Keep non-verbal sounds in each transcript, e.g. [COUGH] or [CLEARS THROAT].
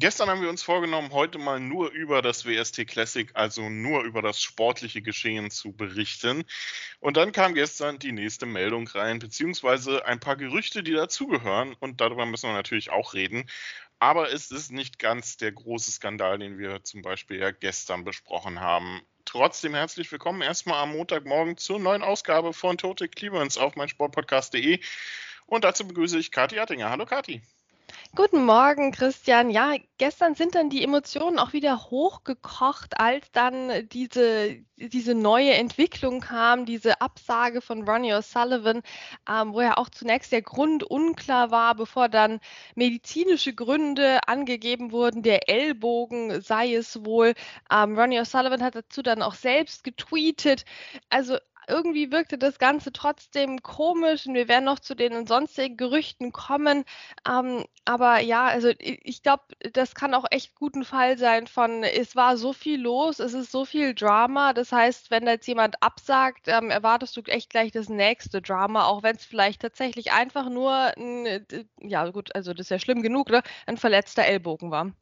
Gestern haben wir uns vorgenommen, heute mal nur über das WST Classic, also nur über das sportliche Geschehen zu berichten. Und dann kam gestern die nächste Meldung rein, beziehungsweise ein paar Gerüchte, die dazugehören. Und darüber müssen wir natürlich auch reden. Aber es ist nicht ganz der große Skandal, den wir zum Beispiel ja gestern besprochen haben. Trotzdem herzlich willkommen erstmal am Montagmorgen zur neuen Ausgabe von Total Clearance auf meinsportpodcast.de. Und dazu begrüße ich Kathi Attinger. Hallo Kathi. Guten Morgen, Christian. Ja, gestern sind dann die Emotionen auch wieder hochgekocht, als dann diese, diese neue Entwicklung kam, diese Absage von Ronnie O'Sullivan, ähm, wo ja auch zunächst der Grund unklar war, bevor dann medizinische Gründe angegeben wurden. Der Ellbogen sei es wohl. Ähm, Ronnie O'Sullivan hat dazu dann auch selbst getweetet. Also irgendwie wirkte das Ganze trotzdem komisch und wir werden noch zu den sonstigen Gerüchten kommen. Ähm, aber ja, also ich glaube, das kann auch echt guten Fall sein von, es war so viel los, es ist so viel Drama. Das heißt, wenn da jetzt jemand absagt, ähm, erwartest du echt gleich das nächste Drama, auch wenn es vielleicht tatsächlich einfach nur, ein, ja gut, also das ist ja schlimm genug, ne? ein verletzter Ellbogen war.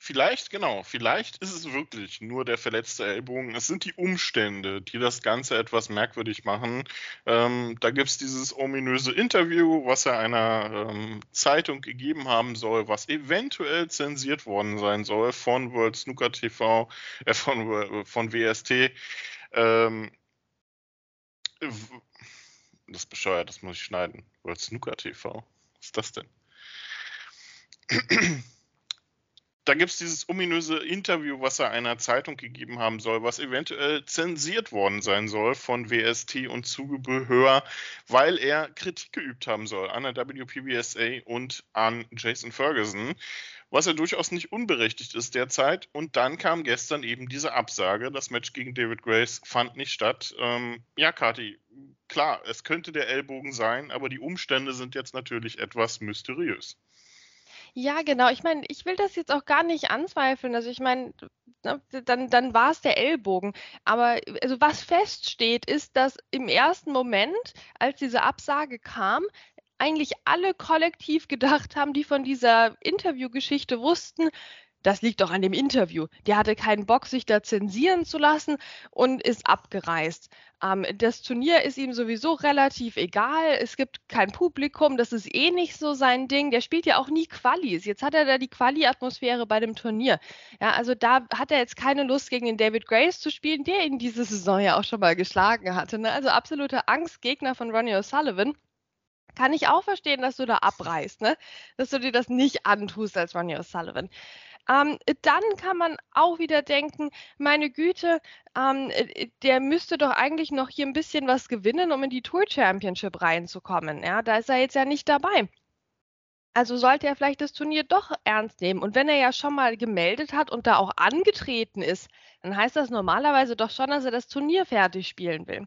Vielleicht, genau, vielleicht ist es wirklich nur der verletzte Ellbogen. Es sind die Umstände, die das Ganze etwas merkwürdig machen. Ähm, da gibt es dieses ominöse Interview, was er einer ähm, Zeitung gegeben haben soll, was eventuell zensiert worden sein soll von World Snooker TV, äh, von, von WST. Ähm, das ist bescheuert, das muss ich schneiden. World Snooker TV. Was ist das denn? [CLEARS THROAT] da gibt es dieses ominöse Interview, was er einer Zeitung gegeben haben soll, was eventuell zensiert worden sein soll von WST und Zubehör, weil er Kritik geübt haben soll an der WPBSA und an Jason Ferguson, was ja durchaus nicht unberechtigt ist derzeit. Und dann kam gestern eben diese Absage, das Match gegen David Grace fand nicht statt. Ähm, ja, Kati, klar, es könnte der Ellbogen sein, aber die Umstände sind jetzt natürlich etwas mysteriös. Ja, genau. Ich meine, ich will das jetzt auch gar nicht anzweifeln. Also ich meine, ne, dann, dann war es der Ellbogen. Aber also was feststeht, ist, dass im ersten Moment, als diese Absage kam, eigentlich alle kollektiv gedacht haben, die von dieser Interviewgeschichte wussten, das liegt doch an dem Interview. Der hatte keinen Bock, sich da zensieren zu lassen und ist abgereist. Ähm, das Turnier ist ihm sowieso relativ egal. Es gibt kein Publikum. Das ist eh nicht so sein Ding. Der spielt ja auch nie Qualis. Jetzt hat er da die Quali-Atmosphäre bei dem Turnier. Ja, also da hat er jetzt keine Lust, gegen den David Grace zu spielen, der ihn diese Saison ja auch schon mal geschlagen hatte. Ne? Also absoluter Angstgegner von Ronnie O'Sullivan kann ich auch verstehen, dass du da abreißt, ne? Dass du dir das nicht antust als Ronnie O'Sullivan. Ähm, dann kann man auch wieder denken, meine Güte, ähm, äh, der müsste doch eigentlich noch hier ein bisschen was gewinnen, um in die Tour Championship reinzukommen. Ja, da ist er jetzt ja nicht dabei. Also sollte er vielleicht das Turnier doch ernst nehmen. Und wenn er ja schon mal gemeldet hat und da auch angetreten ist, dann heißt das normalerweise doch schon, dass er das Turnier fertig spielen will.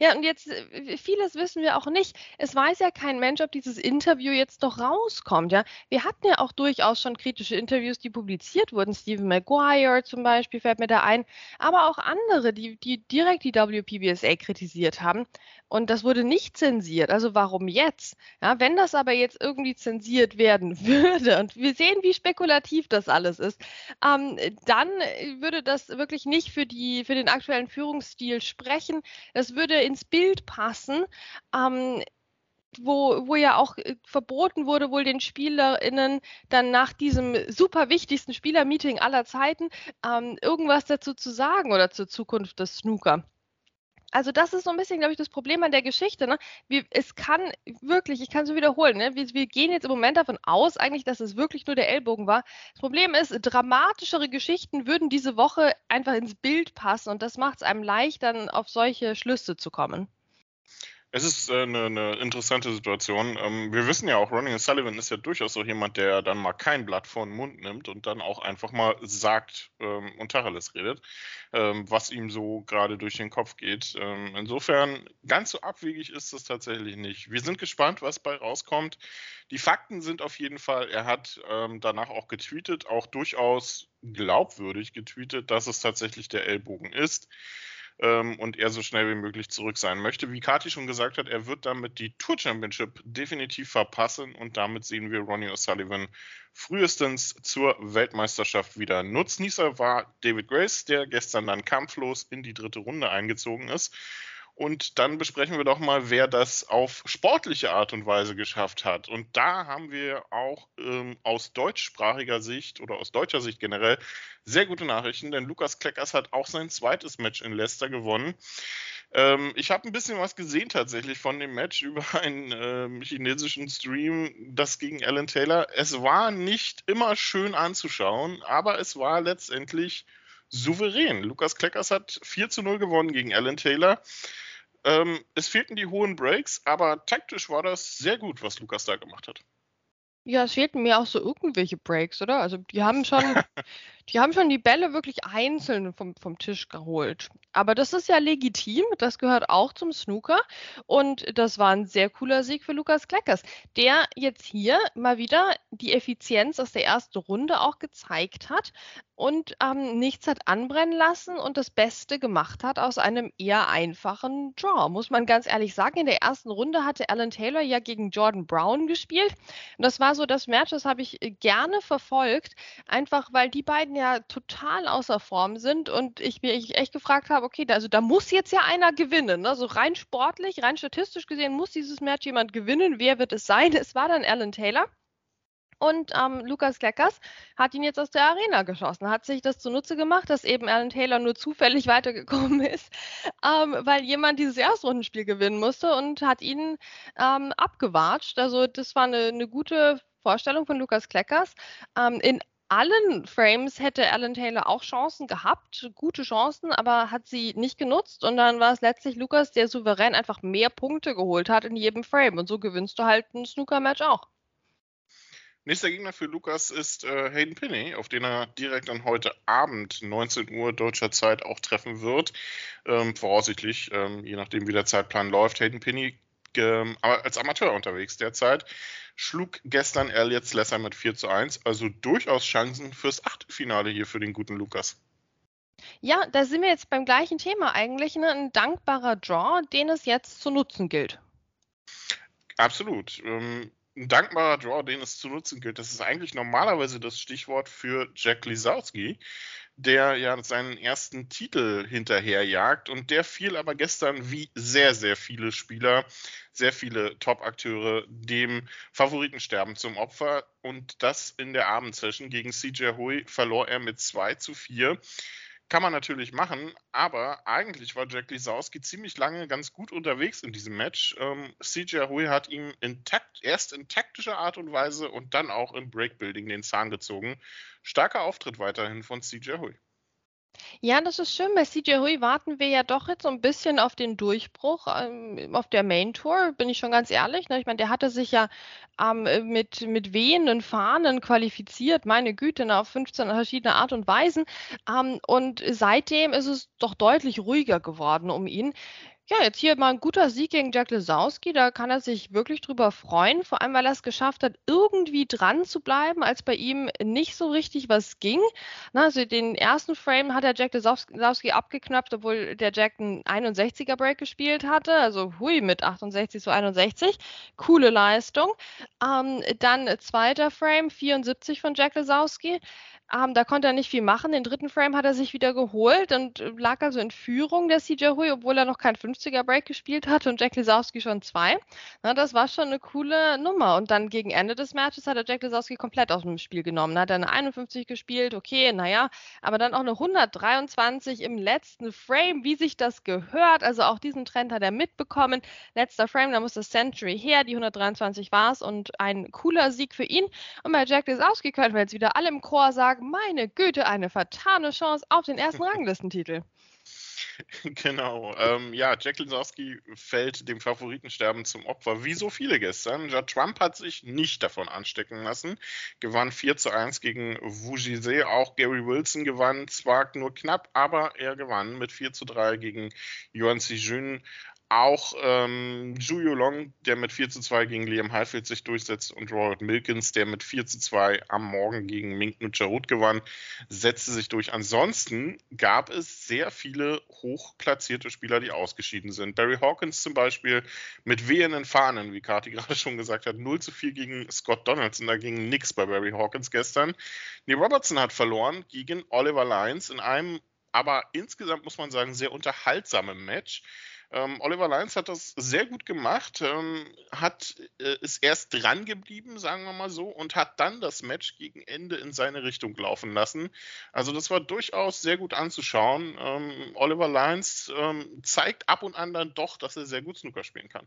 Ja, und jetzt, äh, vieles wissen wir auch nicht. Es weiß ja kein Mensch, ob dieses Interview jetzt noch rauskommt. Ja, wir hatten ja auch durchaus schon kritische Interviews, die publiziert wurden. Stephen Maguire zum Beispiel fällt mir da ein, aber auch andere, die, die direkt die WPBSA kritisiert haben. Und das wurde nicht zensiert. Also warum jetzt? Ja, wenn das aber jetzt irgendwie zensiert werden [LAUGHS] würde, und wir sehen, wie spekulativ das alles ist, ähm, dann würde das wirklich nicht für, die, für den aktuellen Führungsstil sprechen. Das würde ins Bild passen. Ähm, wo, wo ja auch äh, verboten wurde, wohl den SpielerInnen dann nach diesem super wichtigsten Spielermeeting aller Zeiten ähm, irgendwas dazu zu sagen oder zur Zukunft des Snooker. Also das ist so ein bisschen, glaube ich, das Problem an der Geschichte. Ne? Wir, es kann wirklich, ich kann es so wiederholen, ne? wir, wir, gehen jetzt im Moment davon aus, eigentlich, dass es wirklich nur der Ellbogen war. Das Problem ist, dramatischere Geschichten würden diese Woche einfach ins Bild passen und das macht es einem leicht, dann auf solche Schlüsse zu kommen. Es ist äh, eine, eine, interessante Situation. Ähm, wir wissen ja auch, Ronnie Sullivan ist ja durchaus so jemand, der dann mal kein Blatt vor den Mund nimmt und dann auch einfach mal sagt ähm, und Tacheles redet, ähm, was ihm so gerade durch den Kopf geht. Ähm, insofern, ganz so abwegig ist es tatsächlich nicht. Wir sind gespannt, was bei rauskommt. Die Fakten sind auf jeden Fall, er hat ähm, danach auch getweetet, auch durchaus glaubwürdig getweetet, dass es tatsächlich der Ellbogen ist ähm, und er so schnell wie möglich zurück sein möchte. Wie Kati schon gesagt hat, er wird damit die Tour Championship definitiv verpassen und damit sehen wir Ronnie O'Sullivan frühestens zur Weltmeisterschaft wieder. Nutznießer war David Grace, der gestern dann kampflos in die dritte Runde eingezogen ist. Und dann besprechen wir doch mal, wer das auf sportliche Art und Weise geschafft hat. Und da haben wir auch ähm, aus deutschsprachiger Sicht oder aus deutscher Sicht generell sehr gute Nachrichten, denn Lukas Kleckers hat auch sein zweites Match in Leicester gewonnen. Ähm, ich habe ein bisschen was gesehen tatsächlich von dem Match [LAUGHS] über einen ähm, chinesischen Stream, das gegen Alan Taylor. Es war nicht immer schön anzuschauen, aber es war letztendlich souverän. Lukas Kleckers hat 4 zu 0 gewonnen gegen Alan Taylor. Ähm, es fehlten die hohen Breaks, aber taktisch war das sehr gut, was Lukas da gemacht hat. Ja, es fehlten mir auch so irgendwelche Breaks, oder? Also die haben schon, [LAUGHS] die haben schon die Bälle wirklich einzeln vom, vom Tisch geholt. Aber das ist ja legitim, das gehört auch zum Snooker. Und das war ein sehr cooler Sieg für Lukas Kleckers, der jetzt hier mal wieder die Effizienz aus der ersten Runde auch gezeigt hat und ähm, nichts hat anbrennen lassen und das Beste gemacht hat aus einem eher einfachen Draw, muss man ganz ehrlich sagen. In der ersten Runde hatte Alan Taylor ja gegen Jordan Brown gespielt. Und das war so das Match, das habe ich äh, gerne verfolgt, einfach weil die beiden ja total außer Form sind und ich mir echt gefragt habe, okay, also da muss jetzt ja einer gewinnen. Ne? So rein sportlich, rein statistisch gesehen muss dieses Match jemand gewinnen. Wer wird es sein? Es war dann Alan Taylor. Und ähm, Lukas Kleckers hat ihn jetzt aus der Arena geschossen, hat sich das zunutze gemacht, dass eben Alan Taylor nur zufällig [LAUGHS] weitergekommen ist, ähm, weil jemand dieses Erstrundenspiel gewinnen musste und hat ihn ähm, abgewatscht. Also das war eine, eine gute Vorstellung von Lukas Kleckers. Ähm, in allen Frames hätte Alan Taylor auch Chancen gehabt, gute Chancen, aber hat sie nicht genutzt und dann war es letztlich Lukas, der souverän einfach mehr Punkte geholt hat in jedem Frame und so gewinnst du halt ein Snooker-Match auch. Nächster Gegner für Lukas ist äh, Hayden Pinney, auf den er direkt dann heute Abend 19 Uhr deutscher Zeit auch treffen wird. Ähm, voraussichtlich, ähm, je nachdem wie der Zeitplan läuft. Hayden Pinney ähm, aber als Amateur unterwegs derzeit. Schlug gestern Elliot Slesser mit 4 zu 1, also durchaus Chancen fürs Achtelfinale hier für den guten Lukas. Ja, da sind wir jetzt beim gleichen Thema eigentlich. Ne? Ein dankbarer Draw, den es jetzt zu nutzen gilt. Absolut. Ähm, ein dankbarer Draw, den es zu nutzen gilt. Das ist eigentlich normalerweise das Stichwort für Jack Lisowski, der ja seinen ersten Titel hinterherjagt. Und der fiel aber gestern wie sehr, sehr viele Spieler, sehr viele Top-Akteure dem Favoritensterben zum Opfer. Und das in der Abendsession gegen CJ Hui verlor er mit 2 zu 4. Kann man natürlich machen, aber eigentlich war Jack Lisowski ziemlich lange ganz gut unterwegs in diesem Match. Ähm, CJ Hui hat ihm in takt, erst in taktischer Art und Weise und dann auch im Breakbuilding den Zahn gezogen. Starker Auftritt weiterhin von CJ Hui. Ja, das ist schön. Bei CJ Hui warten wir ja doch jetzt so ein bisschen auf den Durchbruch ähm, auf der Main Tour, bin ich schon ganz ehrlich. Ne? Ich meine, der hatte sich ja ähm, mit, mit wehenden Fahnen qualifiziert, meine Güte, ne, auf 15 verschiedene Art und Weisen. Ähm, und seitdem ist es doch deutlich ruhiger geworden um ihn. Ja, jetzt hier mal ein guter Sieg gegen Jack Lesowski. Da kann er sich wirklich drüber freuen, vor allem weil er es geschafft hat, irgendwie dran zu bleiben, als bei ihm nicht so richtig was ging. Na, also den ersten Frame hat der Jack Lesowski abgeknöpft, obwohl der Jack einen 61er Break gespielt hatte. Also hui mit 68 zu 61. Coole Leistung. Ähm, dann zweiter Frame, 74 von Jack Lesowski. Ähm, da konnte er nicht viel machen. Den dritten Frame hat er sich wieder geholt und lag also in Führung der CJ Hui, obwohl er noch kein 50er Break gespielt hatte und Jack Lisowski schon zwei. Na, das war schon eine coole Nummer. Und dann gegen Ende des Matches hat er Jack Lisowski komplett aus dem Spiel genommen. Hat er eine 51 gespielt, okay, naja, aber dann auch eine 123 im letzten Frame, wie sich das gehört. Also auch diesen Trend hat er mitbekommen. Letzter Frame, da muss das Century her, die 123 war es und ein cooler Sieg für ihn. Und bei Jack Lisowski können wir jetzt wieder alle im Chor sagen, meine Güte, eine vertane Chance auf den ersten [LAUGHS] Ranglistentitel. [LAUGHS] Genau. Ähm, ja, Jack Lisowski fällt dem Favoritensterben zum Opfer, wie so viele gestern. Ja, Trump hat sich nicht davon anstecken lassen, gewann 4 zu 1 gegen Vujise. Auch Gary Wilson gewann, zwar nur knapp, aber er gewann mit 4 zu 3 gegen Yuan Sijun. Auch ähm, Juyo Long, der mit 4 zu 2 gegen Liam Highfield sich durchsetzt und Robert Milkins, der mit 4 zu 2 am Morgen gegen Mink Nucharut gewann, setzte sich durch. Ansonsten gab es sehr viele hochplatzierte Spieler, die ausgeschieden sind. Barry Hawkins zum Beispiel mit wehenden Fahnen, wie Kati [LAUGHS] gerade schon gesagt hat, 0 zu 4 gegen Scott Donaldson, da ging nichts bei Barry Hawkins gestern. Neil Robertson hat verloren gegen Oliver Lyons in einem aber insgesamt muss man sagen, sehr unterhaltsamen Match. Ähm, Oliver Lyons hat das sehr gut gemacht, ähm, hat, äh, ist erst dran geblieben, sagen wir mal so, und hat dann das Match gegen Ende in seine Richtung laufen lassen. Also das war durchaus sehr gut anzuschauen. Ähm, Oliver Lyons ähm, zeigt ab und an dann doch, dass er sehr gut Snooker spielen kann.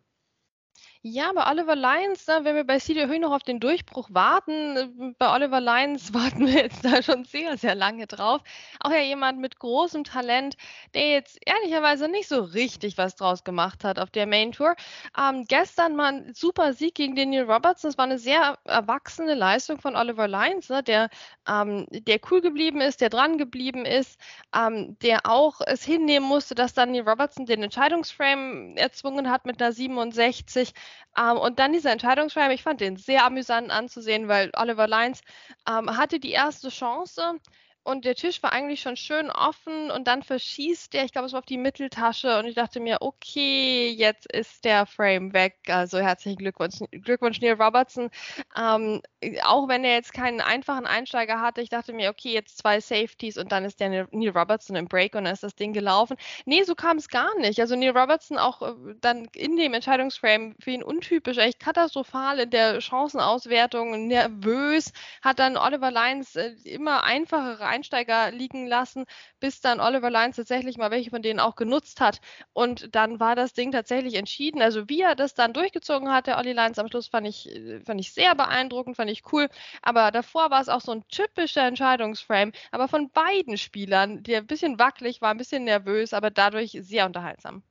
Ja, bei Oliver Lyons, ne, wenn wir bei CJ Höhn noch auf den Durchbruch warten, äh, bei Oliver Lyons [LAUGHS] warten wir jetzt da schon sehr, sehr lange drauf. Auch ja jemand mit großem Talent, der jetzt ehrlicherweise nicht so richtig was draus gemacht hat auf der Main Tour. Ähm, gestern mal ein super Sieg gegen Daniel Robertson. Das war eine sehr erwachsene Leistung von Oliver Lyons, ne, der, ähm, der cool geblieben ist, der dran geblieben ist, ähm, der auch es hinnehmen musste, dass Daniel Robertson den Entscheidungsframe erzwungen hat mit einer 67. Ähm, und dann dieser Entscheidungsschreiben, ich fand den sehr amüsant anzusehen, weil Oliver Lyons ähm, hatte die erste Chance und der Tisch war eigentlich schon schön offen und dann verschießt der, ich glaube, es war auf die Mitteltasche und ich dachte mir, okay, jetzt ist der Frame weg. Also herzlichen Glückwunsch, Glückwunsch Neil Robertson. Ähm, auch wenn er jetzt keinen einfachen Einsteiger hatte, ich dachte mir, okay, jetzt zwei Safeties und dann ist der Neil Robertson im Break und dann ist das Ding gelaufen. Nee, so kam es gar nicht. Also Neil Robertson auch äh, dann in dem Entscheidungsframe für ihn untypisch, echt katastrophal in der Chancenauswertung, nervös, hat dann Oliver Lyons äh, immer einfachere Einsteiger liegen lassen, bis dann Oliver Lyons tatsächlich mal welche von denen auch genutzt hat. Und dann war das Ding tatsächlich entschieden. Also wie er das dann durchgezogen hat, der Olli Lyons am Schluss, fand ich, äh, fand ich sehr beeindruckend, fand ich cool. Aber davor war es auch so ein typischer Entscheidungsframe, aber von beiden Spielern, der ein bisschen wackelig war, ein bisschen nervös, aber dadurch sehr unterhaltsam.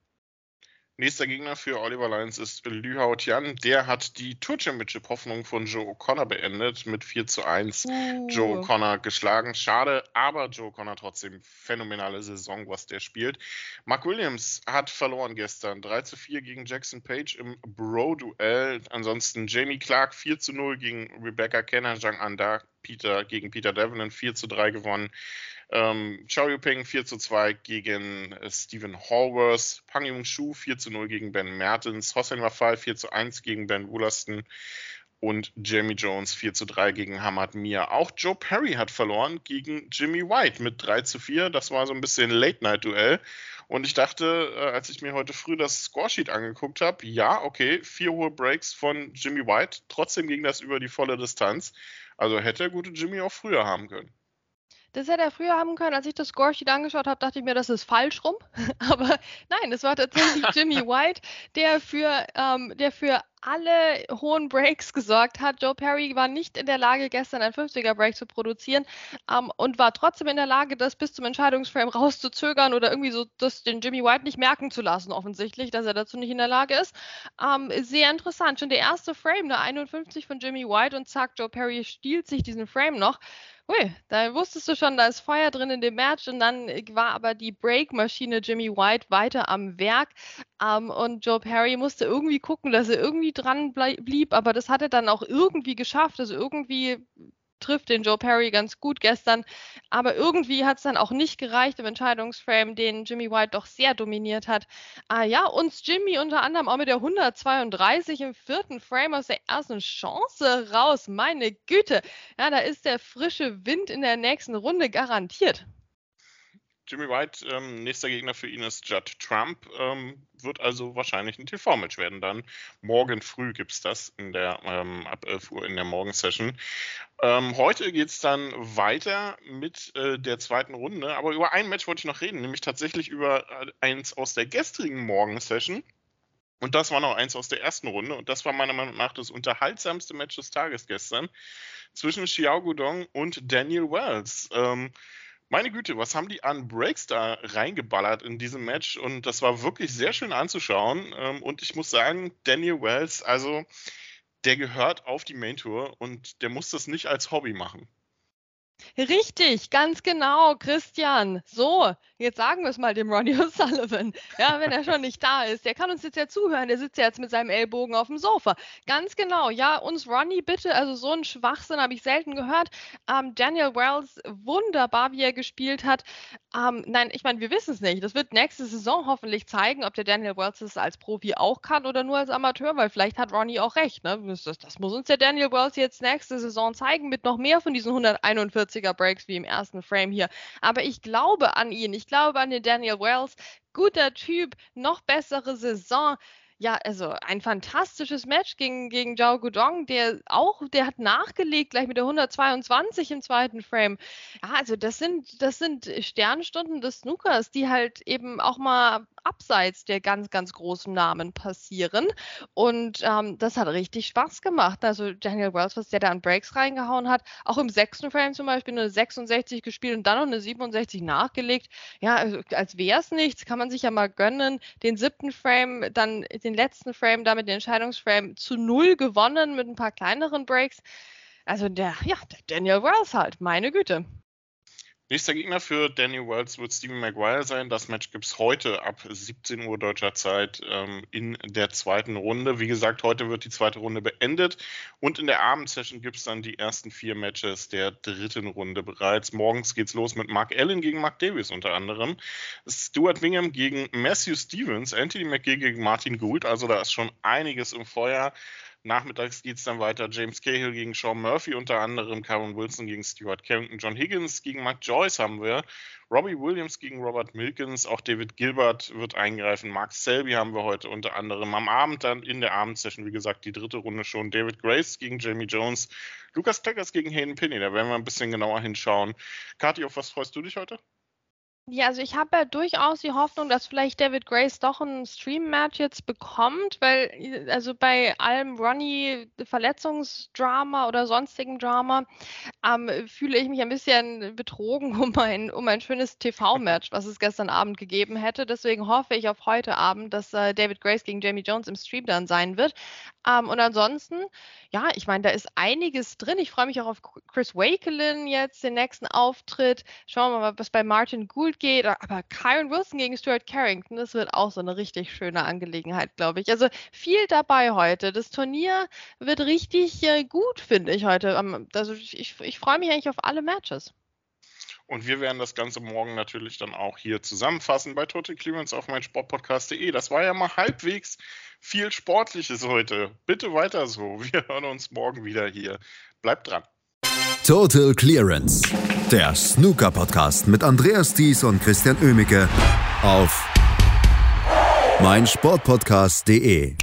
Nächster Gegner für Oliver Lyons ist Lü Hao Tian. Der hat die Tour Championship Hoffnung von Joe O'Connor beendet mit 4 zu 1. Uh. Joe O'Connor geschlagen. Schade, aber Joe O'Connor trotzdem phänomenale Saison, was der spielt. Mark Williams hat verloren gestern. 3 zu 4 gegen Jackson Page im Bro-Duell. Ansonsten Jamie Clark 4 zu 0 gegen Rebecca Kenner. Zhang Anda Peter, gegen Peter Devlin 4 zu 3 gewonnen. Ähm, Yuping 4 zu 2 gegen äh, Stephen Hallworth. Pang Yung Shu 4 zu 0 gegen Ben Mertens. Hossein Wafal 4 zu 1 gegen Ben Wollaston. Und Jamie Jones 4 zu 3 gegen Hamad Mia. Auch Joe Perry hat verloren gegen Jimmy White mit 3 zu 4. Das war so ein bisschen Late-Night-Duell. Und ich dachte, äh, als ich mir heute früh das Scoresheet angeguckt habe, ja, okay, vier hohe Breaks von Jimmy White. Trotzdem ging das über die volle Distanz. Also hätte der gute Jimmy auch früher haben können. Das hätte er früher haben können. Als ich das Scoresheet angeschaut habe, dachte ich mir, das ist falsch rum. [LAUGHS] Aber nein, es war tatsächlich [LAUGHS] Jimmy White, der für, ähm, der für alle hohen Breaks gesorgt hat. Joe Perry war nicht in der Lage, gestern ein 50er Break zu produzieren ähm, und war trotzdem in der Lage, das bis zum Entscheidungsframe rauszuzögern oder irgendwie so das den Jimmy White nicht merken zu lassen, offensichtlich, dass er dazu nicht in der Lage ist. Ähm, sehr interessant. Schon der erste Frame, der 51 von Jimmy White und zack, Joe Perry stiehlt sich diesen Frame noch. Hui, da wusstest du schon, da ist Feuer drin in dem Match und dann war aber die Break-Maschine Jimmy White weiter am Werk ähm, und Joe Perry musste irgendwie gucken, dass er irgendwie dran blieb, aber das hat er dann auch irgendwie geschafft. Also irgendwie trifft den Joe Perry ganz gut gestern. Aber irgendwie hat es dann auch nicht gereicht im Entscheidungsframe, den Jimmy White doch sehr dominiert hat. Ah ja, uns Jimmy unter anderem auch mit der 132 im vierten Frame aus der ersten Chance raus. Meine Güte. Ja, da ist der frische Wind in der nächsten Runde garantiert. Jimmy White, ähm, nächster Gegner für ihn ist Judd Trump, ähm, wird also wahrscheinlich ein TV-Match werden dann. Morgen früh gibt es das in der, ähm, ab 11 Uhr in der Morgensession. Ähm, heute geht es dann weiter mit äh, der zweiten Runde, aber über ein Match wollte ich noch reden, nämlich tatsächlich über äh, eins aus der gestrigen Morgensession. Und das war noch eins aus der ersten Runde und das war meiner Meinung nach das unterhaltsamste Match des Tages gestern zwischen Xiao Gudong und Daniel Wells. Ähm, Meine Güte, was haben die an Breaks da reingeballert in diesem Match? Und das war wirklich sehr schön anzuschauen. Ähm, und ich muss sagen, Daniel Wells, also der gehört auf die Main Tour und der muss das nicht als Hobby machen. Richtig, ganz genau, Christian. So, jetzt sagen wir es mal dem Ronnie [LAUGHS] O'Sullivan. Ja, wenn er schon nicht da ist. Der kann uns jetzt ja zuhören. Der sitzt ja jetzt mit seinem Ellbogen auf dem Sofa. Ganz genau. Ja, uns Ronnie bitte. Also so einen Schwachsinn habe ich selten gehört. Ähm, Daniel Wells, wunderbar, wie er gespielt hat. Ähm, nein, ich meine, wir wissen es nicht. Das wird nächste Saison hoffentlich zeigen, ob der Daniel Wells es als Profi auch kann oder nur als Amateur, weil vielleicht hat Ronnie auch recht. Ne? Das, das muss uns der Daniel Wells jetzt nächste Saison zeigen mit noch mehr von diesen 141 40er Breaks wie im ersten Frame hier. Aber ich glaube an ihn. Ich glaube an den Daniel Wells. Guter Typ, noch bessere Saison ja, also ein fantastisches Match gegen, gegen Zhao Gudong, der auch, der hat nachgelegt, gleich mit der 122 im zweiten Frame. Ja, also das sind, das sind Sternstunden des Snookers, die halt eben auch mal abseits der ganz, ganz großen Namen passieren. Und ähm, das hat richtig Spaß gemacht. Also Daniel Wells, was der da an Breaks reingehauen hat, auch im sechsten Frame zum Beispiel eine 66 gespielt und dann noch eine 67 nachgelegt. Ja, also, als wäre es nichts, kann man sich ja mal gönnen. Den siebten Frame, dann den letzten Frame, damit den Entscheidungsframe zu null gewonnen mit ein paar kleineren Breaks. Also der, ja, der Daniel Wells halt, meine Güte. Nächster Gegner für Danny Wells wird Stephen Maguire sein. Das Match gibt es heute ab 17 Uhr deutscher Zeit ähm, in der zweiten Runde. Wie gesagt, heute wird die zweite Runde beendet und in der Abendsession gibt es dann die ersten vier Matches der dritten Runde bereits. Morgens geht's los mit Mark Allen gegen Mark Davis unter anderem. Stuart Wingham gegen Matthew Stevens, Anthony McGee gegen Martin Gould. Also da ist schon einiges im Feuer. Nachmittags geht es dann weiter. James Cahill gegen Sean Murphy unter anderem, Karen Wilson gegen Stuart Carrington, John Higgins gegen Mark Joyce haben wir, Robbie Williams gegen Robert Milkins, auch David Gilbert wird eingreifen, Mark Selby haben wir heute unter anderem. Am Abend dann in der Abendsession, wie gesagt, die dritte Runde schon. David Grace gegen Jamie Jones, Lucas Teckers gegen Hayden Pinney, da werden wir ein bisschen genauer hinschauen. Kathi, auf was freust du dich heute? Ja, also ich habe ja durchaus die Hoffnung, dass vielleicht David Grace doch ein Stream-Match jetzt bekommt, weil also bei allem Ronnie-Verletzungsdrama oder sonstigem Drama ähm, fühle ich mich ein bisschen betrogen [LAUGHS] um ein, um ein schönes TV-Match, was es gestern Abend gegeben hätte. Deswegen hoffe ich auf heute Abend, dass äh, David Grace gegen Jamie Jones im Stream dann sein wird. Ähm, und ansonsten, ja, ich meine, da ist einiges drin. Ich freue mich auch auf Chris Wakelin jetzt, den nächsten Auftritt. Schauen wir mal, was bei Martin Gould geht. Aber Kyron Wilson gegen Stuart Carrington, das wird auch so eine richtig schöne Angelegenheit, glaube ich. Also viel dabei heute. Das Turnier wird richtig äh, gut, finde ich heute. Also ich, ich freue mich eigentlich auf alle Matches. Und wir werden das Ganze morgen natürlich dann auch hier zusammenfassen bei Total Clearance auf meinsportpodcast.de. Das war ja mal halbwegs viel Sportliches heute. Bitte weiter so. Wir hören uns morgen wieder hier. Bleibt dran. Total Clearance, der Snooker-Podcast mit Andreas Thies und Christian Oemicke auf meinsportpodcast.de.